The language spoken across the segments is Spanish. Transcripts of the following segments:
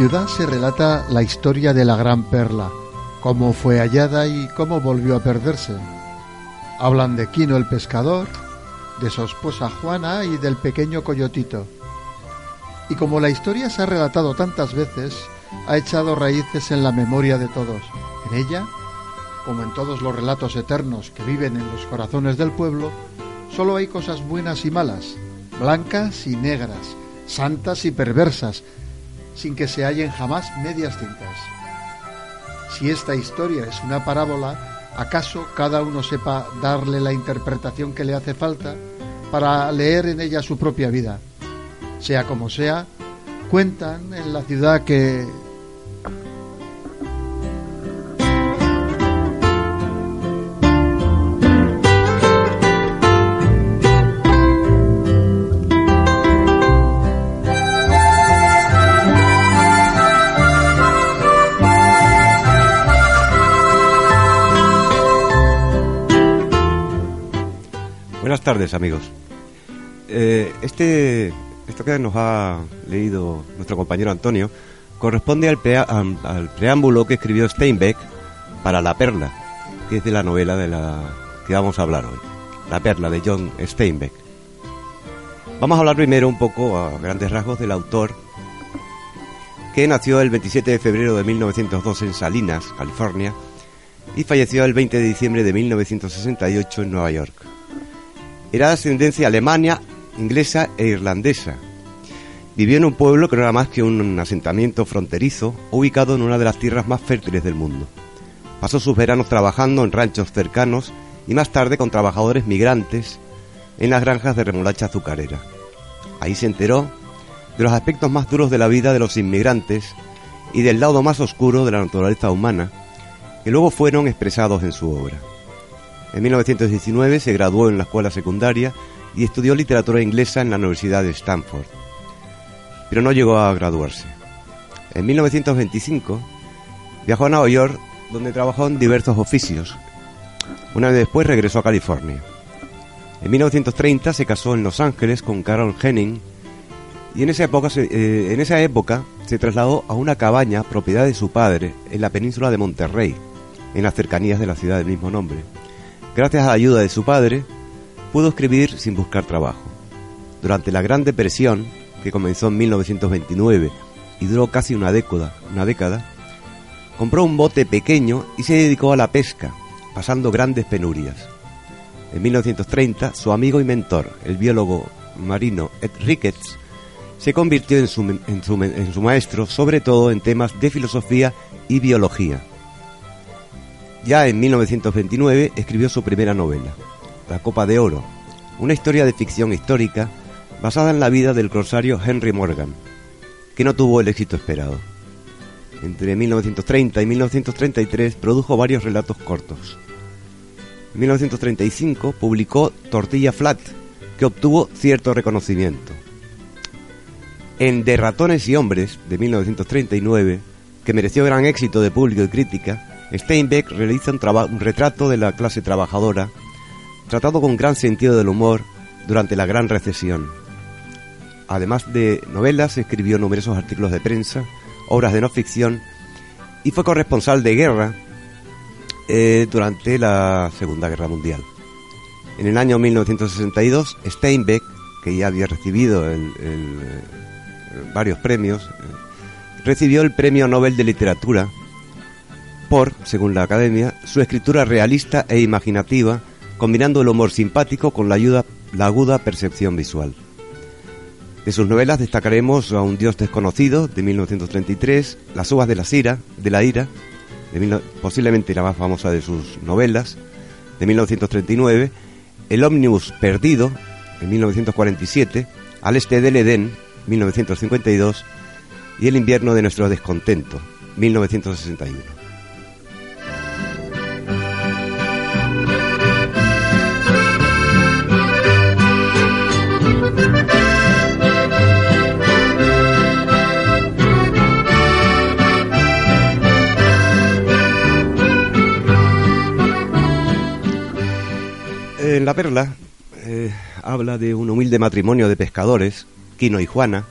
Ciudad se relata la historia de la gran perla, cómo fue hallada y cómo volvió a perderse. Hablan de Quino el pescador, de su esposa Juana y del pequeño coyotito. Y como la historia se ha relatado tantas veces, ha echado raíces en la memoria de todos. En ella, como en todos los relatos eternos que viven en los corazones del pueblo, solo hay cosas buenas y malas, blancas y negras, santas y perversas, sin que se hallen jamás medias tintas. Si esta historia es una parábola, ¿acaso cada uno sepa darle la interpretación que le hace falta para leer en ella su propia vida? Sea como sea, cuentan en la ciudad que Buenas tardes, amigos. Eh, este, esto que nos ha leído nuestro compañero Antonio corresponde al, al preámbulo que escribió Steinbeck para La Perla, que es de la novela de la que vamos a hablar hoy. La Perla de John Steinbeck. Vamos a hablar primero un poco a grandes rasgos del autor que nació el 27 de febrero de 1902 en Salinas, California, y falleció el 20 de diciembre de 1968 en Nueva York. Era de ascendencia alemana, inglesa e irlandesa. Vivió en un pueblo que no era más que un asentamiento fronterizo ubicado en una de las tierras más fértiles del mundo. Pasó sus veranos trabajando en ranchos cercanos y más tarde con trabajadores migrantes en las granjas de remolacha azucarera. Ahí se enteró de los aspectos más duros de la vida de los inmigrantes y del lado más oscuro de la naturaleza humana, que luego fueron expresados en su obra. En 1919 se graduó en la escuela secundaria y estudió literatura inglesa en la Universidad de Stanford. Pero no llegó a graduarse. En 1925 viajó a Nueva York donde trabajó en diversos oficios. Una vez después regresó a California. En 1930 se casó en Los Ángeles con Carol Henning y en esa época se, eh, trasladó a una cabaña propiedad de su padre en la península de Monterrey, en las cercanías de la ciudad del mismo nombre. Gracias a la ayuda de su padre, pudo escribir sin buscar trabajo. Durante la Gran Depresión, que comenzó en 1929 y duró casi una década, una década, compró un bote pequeño y se dedicó a la pesca, pasando grandes penurias. En 1930, su amigo y mentor, el biólogo marino Ed Ricketts, se convirtió su- en su maestro, sobre todo en temas de filosofía y biología. Ya en 1929 escribió su primera novela, La Copa de Oro, una historia de ficción histórica basada en la vida del corsario Henry Morgan, que no tuvo el éxito esperado. Entre 1930 y 1933 produjo varios relatos cortos. En 1935 publicó Tortilla Flat, que obtuvo cierto reconocimiento. En De ratones y hombres, de 1939, que mereció gran éxito de público y crítica, Steinbeck realiza un, retrato de la clase trabajadora tratado con gran sentido del humor durante la gran recesión. Además de novelas, escribió numerosos artículos de prensa, obras de no ficción y fue corresponsal de guerra eh, durante la Segunda Guerra Mundial. En el año 1962, Steinbeck, que ya había recibido eh, varios premios, eh, recibió el Premio Nobel de Literatura por, según la Academia, su escritura realista e imaginativa, combinando el humor simpático con la, ayuda- la aguda percepción visual. De sus novelas destacaremos a Un Dios desconocido, de 1933, Las uvas de la ira, de la ira, de posiblemente la más famosa de sus novelas, de 1939, El ómnibus perdido, de 1947, Al este del Edén, 1952, y El invierno de nuestro descontento, 1961. La Perla eh, habla de un humilde matrimonio de pescadores, Quino y Juana,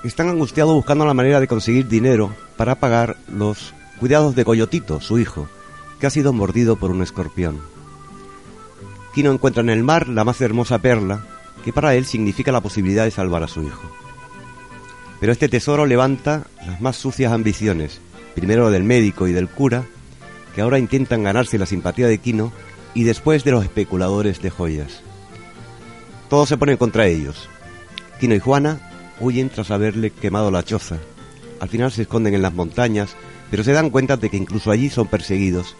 que están angustiados buscando la manera de conseguir dinero para pagar los cuidados de Coyotito, su hijo, que ha sido mordido por un escorpión. Quino encuentra en el mar la más hermosa perla, que para él significa la posibilidad de salvar a su hijo. Pero este tesoro levanta las más sucias ambiciones, primero del médico y del cura, que ahora intentan ganarse la simpatía de Quino y después de los especuladores de joyas. Todos se ponen contra ellos. Quino y Juana huyen tras haberle quemado la choza. Al final se esconden en las montañas, pero se dan cuenta de que incluso allí son perseguidos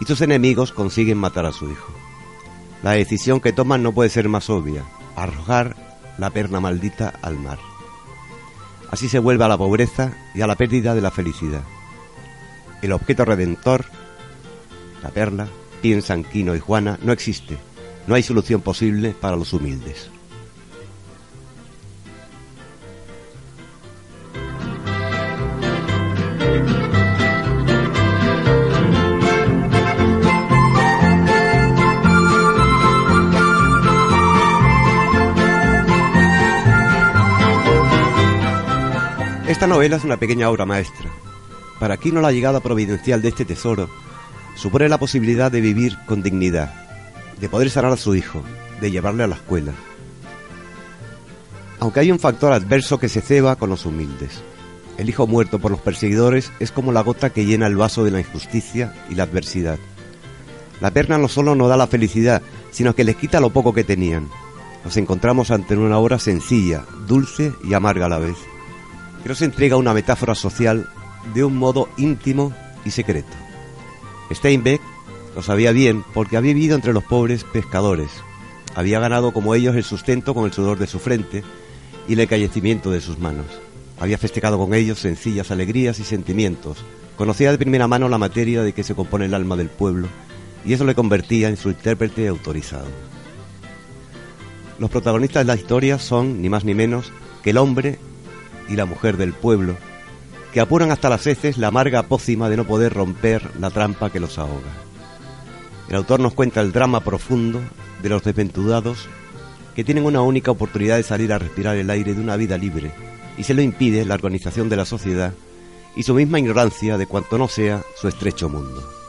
y sus enemigos consiguen matar a su hijo. La decisión que toman no puede ser más obvia, arrojar la perna maldita al mar. Así se vuelve a la pobreza y a la pérdida de la felicidad. El objeto redentor, la perla, piensan Quino y Juana, no existe. No hay solución posible para los humildes. Esta novela es una pequeña obra maestra. Para Quino la llegada providencial de este tesoro supone la posibilidad de vivir con dignidad, de poder sanar a su hijo, de llevarle a la escuela. Aunque hay un factor adverso que se ceba con los humildes. El hijo muerto por los perseguidores es como la gota que llena el vaso de la injusticia y la adversidad. La perna no solo no da la felicidad, sino que les quita lo poco que tenían. Nos encontramos ante una obra sencilla, dulce y amarga a la vez, que nos entrega una metáfora social de un modo íntimo y secreto. Steinbeck lo sabía bien porque había vivido entre los pobres pescadores. Había ganado como ellos el sustento con el sudor de su frente y el encallecimiento de sus manos. Había festejado con ellos sencillas alegrías y sentimientos. Conocía de primera mano la materia de que se compone el alma del pueblo y eso le convertía en su intérprete autorizado. Los protagonistas de la historia son, ni más ni menos, que el hombre y la mujer del pueblo, que apuran hasta las heces la amarga pócima de no poder romper la trampa que los ahoga. El autor nos cuenta el drama profundo de los desventurados que tienen una única oportunidad de salir a respirar el aire de una vida libre y se lo impide la organización de la sociedad y su misma ignorancia de cuanto no sea su estrecho mundo.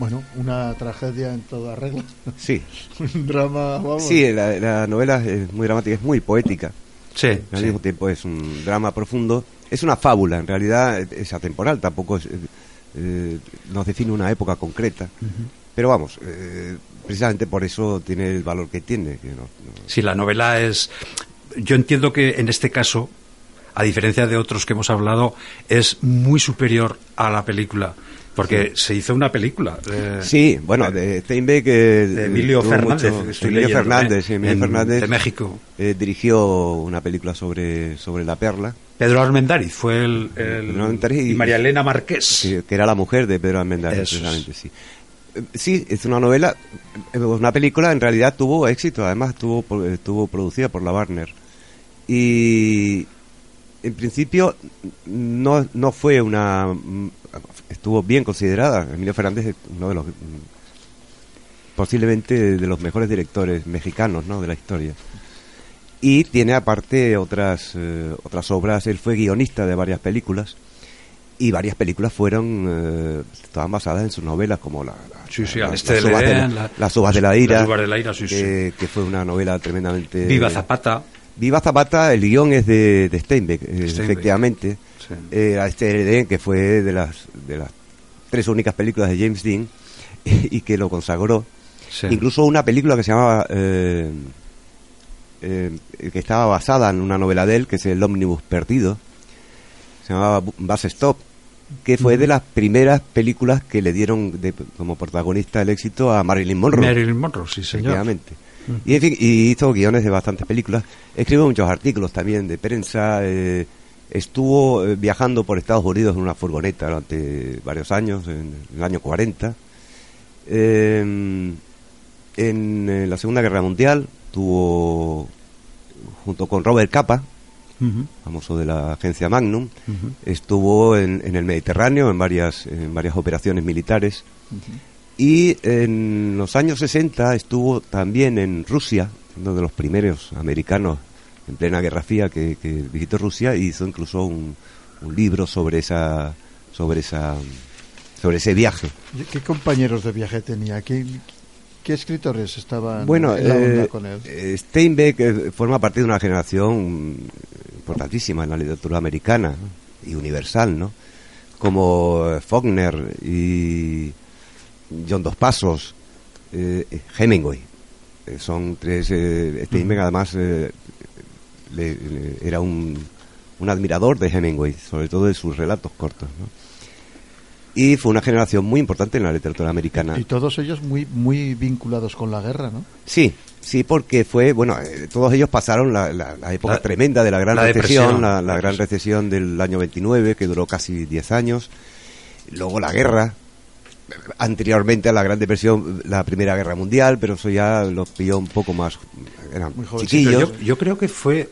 Bueno, una tragedia en toda regla. Sí, Un drama, vamos. sí, la, la novela es muy dramática, es muy poética. Sí, Al sí. mismo tiempo es un drama profundo. Es una fábula, en realidad es atemporal, tampoco es, eh, nos define una época concreta. Pero vamos, eh, precisamente por eso tiene el valor que tiene. Que no- no- Sí, la novela es. Yo entiendo que en este caso, a diferencia de otros que hemos hablado, es muy superior a la película. Porque se hizo una película. eh, Sí, bueno, de Steinbeck... eh, de Emilio Fernández. mucho- Emilio leyendo, Fernández, ¿eh? sí, Emilio En- Fernández De México. eh, dirigió una película sobre, sobre la perla, Pedro Armendáriz fue el. el- Pedro Armendáriz y- y María Elena Marqués. que, que era la mujer de Pedro es. precisamente, sí. Eh, Sí, es una novela, eh, una película en realidad tuvo éxito, además estuvo, estuvo producida por la Warner. Y en principio no, no fue una... estuvo bien considerada. Emilio Fernández es uno de los... posiblemente de los mejores directores mexicanos ¿no? de la historia. Y tiene aparte otras, eh, otras obras, él fue guionista de varias películas y varias películas fueron eh, estaban basadas en sus novelas como la, las uvas de la- ira que, que fue una novela tremendamente Viva Zapata. Viva Zapata el guion es de, de Steinbeck, eh, Steinbeck. efectivamente Sí. Eh, a este que fue de las de las tres únicas películas de James Dean y que lo consagró Sí. incluso una película que se llamaba eh, eh, que estaba basada en una novela de él que es el ómnibus perdido se llamaba Bu- Bus Stop que fue de las primeras películas que le dieron de- como protagonista el éxito a Marilyn Monroe Marilyn Monroe, sí, señor. efectivamente y, en fin, y hizo guiones de bastantes películas. Escribió muchos artículos también de prensa eh, estuvo eh, viajando por Estados Unidos en una furgoneta durante varios años en el año 40 eh, en eh, la Segunda Guerra Mundial tuvo junto con Robert Capa famoso de la agencia Magnum estuvo en, en el Mediterráneo en varias en varias operaciones militares y en los años 60 estuvo también en Rusia uno de los primeros americanos en plena Guerra Fría que, que visitó Rusia y hizo incluso un, un libro sobre esa sobre esa sobre ese viaje ¿Y ¿Qué compañeros de viaje tenía? ¿Qué, qué escritores estaban Bueno, en la onda eh, con él? eh, Steinbeck eh, forma parte de una generación importantísima en la literatura americana y universal, ¿no? Como Faulkner y John Dos Pasos, eh, eh, Hemingway. Eh, son tres. eh, Steinbeck además eh, le- le- era un, un admirador de Hemingway, sobre todo de sus relatos cortos, ¿no? Y fue una generación muy importante en la literatura americana. Y todos ellos muy muy vinculados con la guerra, ¿no? Sí, sí, porque fue, bueno, eh, todos ellos pasaron la, la- la época La- tremenda de la gran la recesión, la gran recesión del año 29, que duró casi 10 años, luego la guerra, anteriormente a la gran depresión, la primera guerra mundial, pero eso ya los pilló un poco más, eran Muy chiquillos. Yo, yo creo que fue,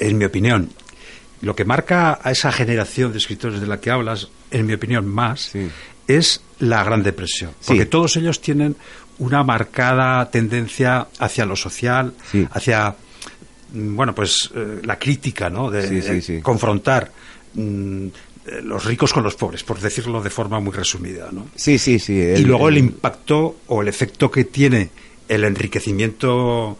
en, mi opinión, lo que marca a esa generación de escritores de la que hablas, en mi opinión más, Sí. es la Gran Depresión. Sí. Porque todos ellos tienen una marcada tendencia hacia lo social, Sí. hacia, mm, bueno, pues eh, la crítica, ¿no? De, confrontar mm, los ricos con los pobres, por decirlo de forma muy resumida, ¿no? Sí, sí, sí. y luego el impacto o el efecto que tiene el enriquecimiento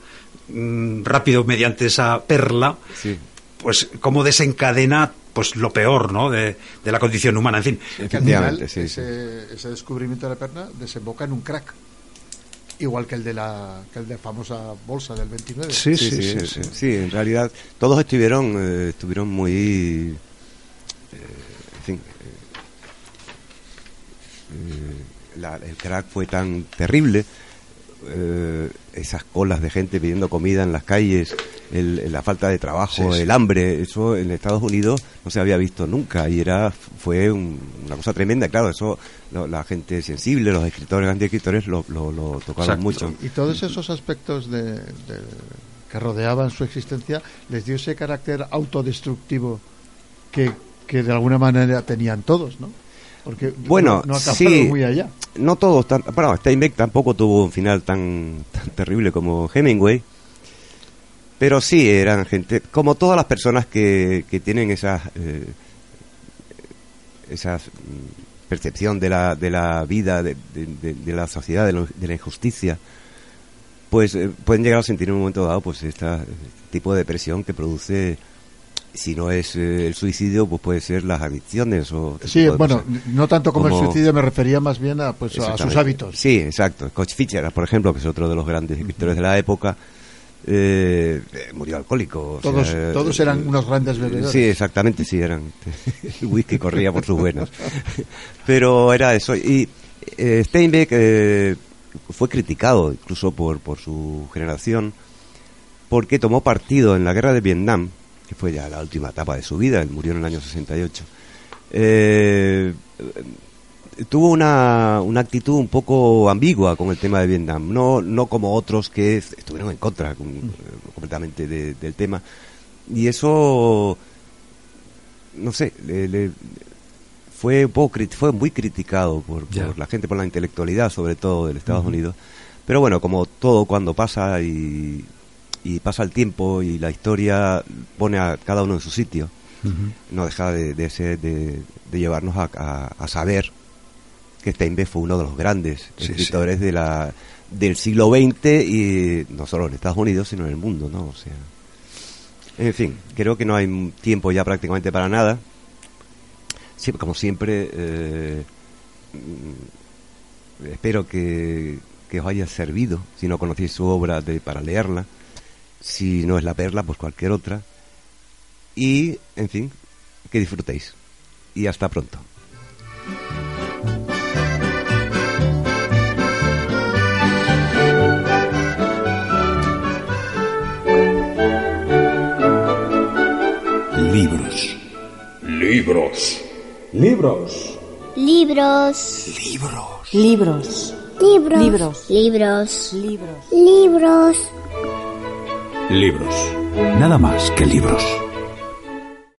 mm, rápido mediante esa perla, Sí. pues cómo desencadena pues lo peor ¿no? de, de la condición humana. En fin, Que al final Efectivamente, sí, sí. ese, ese descubrimiento de la perna desemboca en un crack. Igual que el de la que el de famosa bolsa del 29. sí, Sí, sí, sí, sí, sí, sí. sí, en realidad todos estuvieron, eh, estuvieron muy, eh, fin, eh, eh, la- el crack fue tan terrible, eh, esas colas de gente pidiendo comida en las calles, el- la falta de trabajo, Sí, sí. el hambre, eso en Estados Unidos no se había visto nunca y era fue un- una cosa tremenda, claro, eso lo- la gente sensible, los escritores, grandes escritores lo, lo, lo tocaron Exacto. mucho. Y todos esos aspectos de, de- que rodeaban su existencia les dio ese carácter autodestructivo que, que de alguna manera tenían todos, ¿no? Porque Bueno, no, sí. muy allá. no todos tan, bueno Steinbeck tampoco tuvo un final tan, tan terrible como Hemingway pero sí eran gente como todas las personas que, que tienen esas eh, esas mm, percepción de la, de la vida de, de- de- de la sociedad de, lo- de la injusticia pues eh, pueden llegar a sentir en un momento dado pues este tipo de depresión que produce si no es eh, el suicidio pues puede ser las adicciones o otro Sí, bueno, no tanto como, el suicidio, me refería más bien a, pues, a sus hábitos. Sí, exacto. Fitzgerald, por ejemplo, que es otro de los grandes escritores de la época, eh, eh, murió alcohólico. o Todos- sea, eh, todos eran unos grandes bebedores. Sí, exactamente, sí, eran. El whisky corría por sus venas. Pero era eso. Y Steinbeck eh, fue criticado incluso por, por su generación porque tomó partido en la guerra de Vietnam, que fue ya la última etapa de su vida, él murió en el año 68. Eh, tuvo una, una actitud un poco ambigua con el tema de Vietnam, no, no como otros que est- estuvieron en contra con- eh, completamente de- del tema. Y eso, no sé, le- le- fue, un poco, fue muy criticado por, por la gente, por la intelectualidad sobre todo de Estados Unidos. Pero bueno, como todo cuando pasa y, y pasa el tiempo y la historia pone a cada uno en su sitio, no deja de, de ser- de- de llevarnos a, a- a saber que Steinbeck fue uno de los grandes Sí, sí. escritores de la del siglo XX y no solo en Estados Unidos sino en el mundo, ¿no? O sea, en fin, creo que no hay tiempo ya prácticamente para nada. Siempre, como siempre, eh, mm, espero que, que os haya servido, si no conocéis su obra, de, para leerla. Si no es la perla, pues cualquier otra. Y, en fin, que disfrutéis. Y hasta pronto. Libros. Libros. Libros. Libros. Libros. Libros. Libros. Libros. Libros. Libros. Libros. Libros. Nada más que libros.